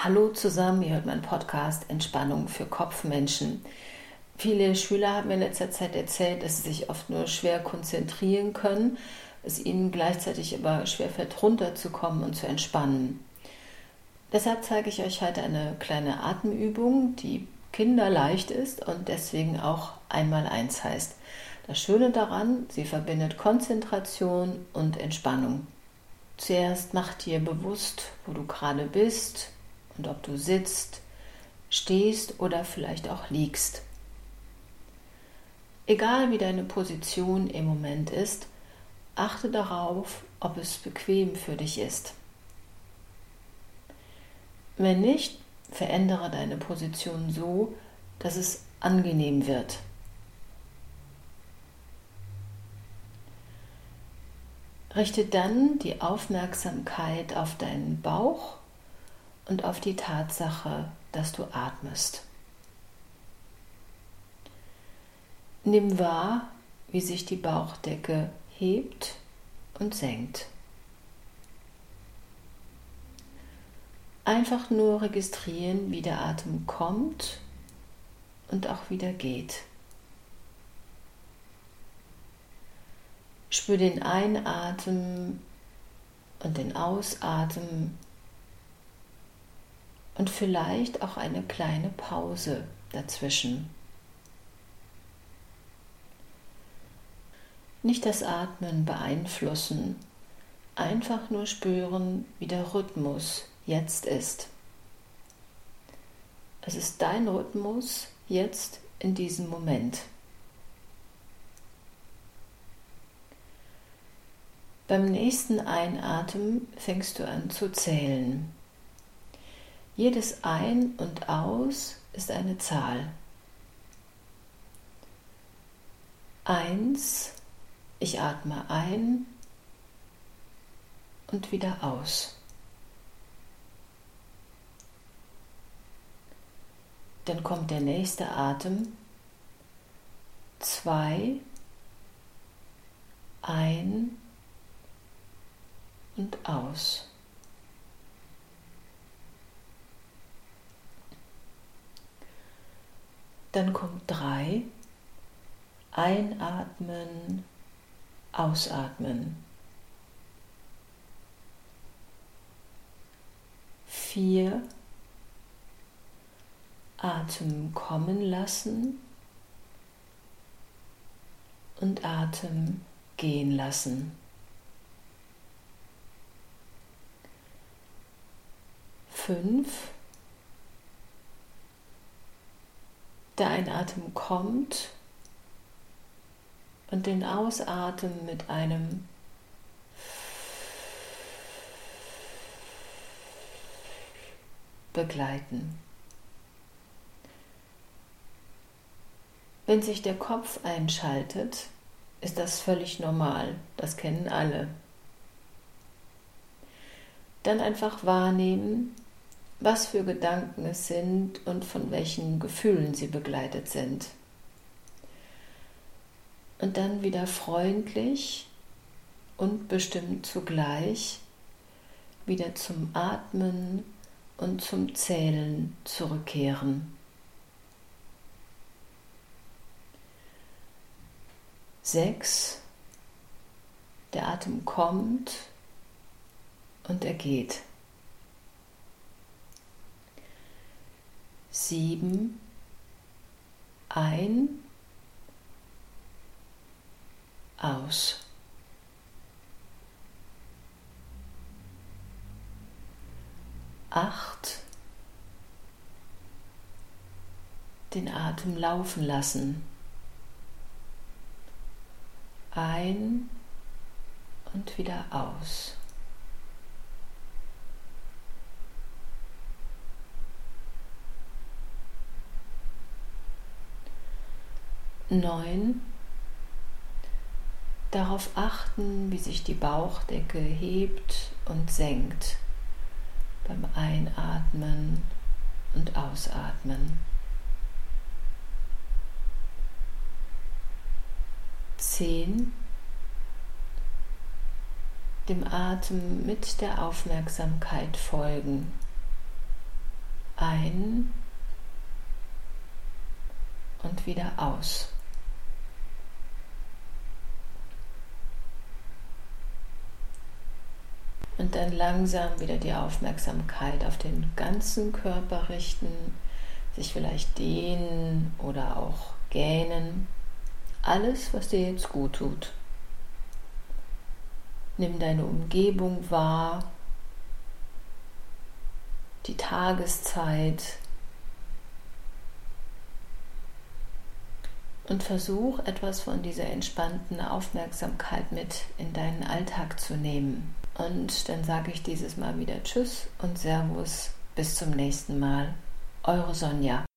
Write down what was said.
Hallo zusammen, ihr hört meinen Podcast Entspannung für Kopfmenschen. Viele Schüler haben mir in letzter Zeit erzählt, dass sie sich oft nur schwer konzentrieren können, es ihnen gleichzeitig aber schwerfällt, runterzukommen und zu entspannen. Deshalb zeige ich euch heute eine kleine Atemübung, die kinderleicht ist und deswegen auch einmal eins heißt. Das Schöne daran, sie verbindet Konzentration und Entspannung. Zuerst mach dir bewusst, wo du gerade bist, und ob du sitzt, stehst oder vielleicht auch liegst. Egal wie deine Position im Moment ist, achte darauf, ob es bequem für dich ist. Wenn nicht, verändere deine Position so, dass es angenehm wird. Richte dann die Aufmerksamkeit auf deinen Bauch und auf die Tatsache, dass du atmest. Nimm wahr, wie sich die Bauchdecke hebt und senkt. Einfach nur registrieren, wie der Atem kommt und auch wieder geht. Spür den Einatmen und den Ausatmen und vielleicht auch eine kleine Pause dazwischen. Nicht das Atmen beeinflussen, einfach nur spüren, wie der Rhythmus jetzt ist. Es ist dein Rhythmus jetzt in diesem Moment. Beim nächsten Einatmen fängst du an zu zählen. Jedes Ein und Aus ist eine Zahl. Eins, ich atme ein und wieder aus. Dann kommt der nächste Atem. Zwei, ein und aus. Dann kommt drei. Einatmen, ausatmen. Vier. Atem kommen lassen und Atem gehen lassen. Fünf. Der Einatmen kommt und den Ausatmen mit einem begleiten. Wenn sich der Kopf einschaltet, ist das völlig normal, das kennen alle. Dann einfach wahrnehmen, was für Gedanken es sind und von welchen Gefühlen sie begleitet sind. Und dann wieder freundlich und bestimmt zugleich wieder zum Atmen und zum Zählen zurückkehren. Sechs. Der Atem kommt und er geht. Sieben ein, aus. Acht, den Atem laufen lassen. Ein und wieder aus. Neun. Darauf achten, wie sich die Bauchdecke hebt und senkt beim Einatmen und Ausatmen. Zehn. Dem Atem mit der Aufmerksamkeit folgen. ein und wieder aus. Und dann langsam wieder die Aufmerksamkeit auf den ganzen Körper richten, sich vielleicht dehnen oder auch gähnen. Alles, was dir jetzt gut tut. Nimm deine Umgebung wahr, die Tageszeit und versuch etwas von dieser entspannten Aufmerksamkeit mit in deinen Alltag zu nehmen. Und dann sage ich dieses Mal wieder Tschüss und Servus. Bis zum nächsten Mal. Eure Sonja.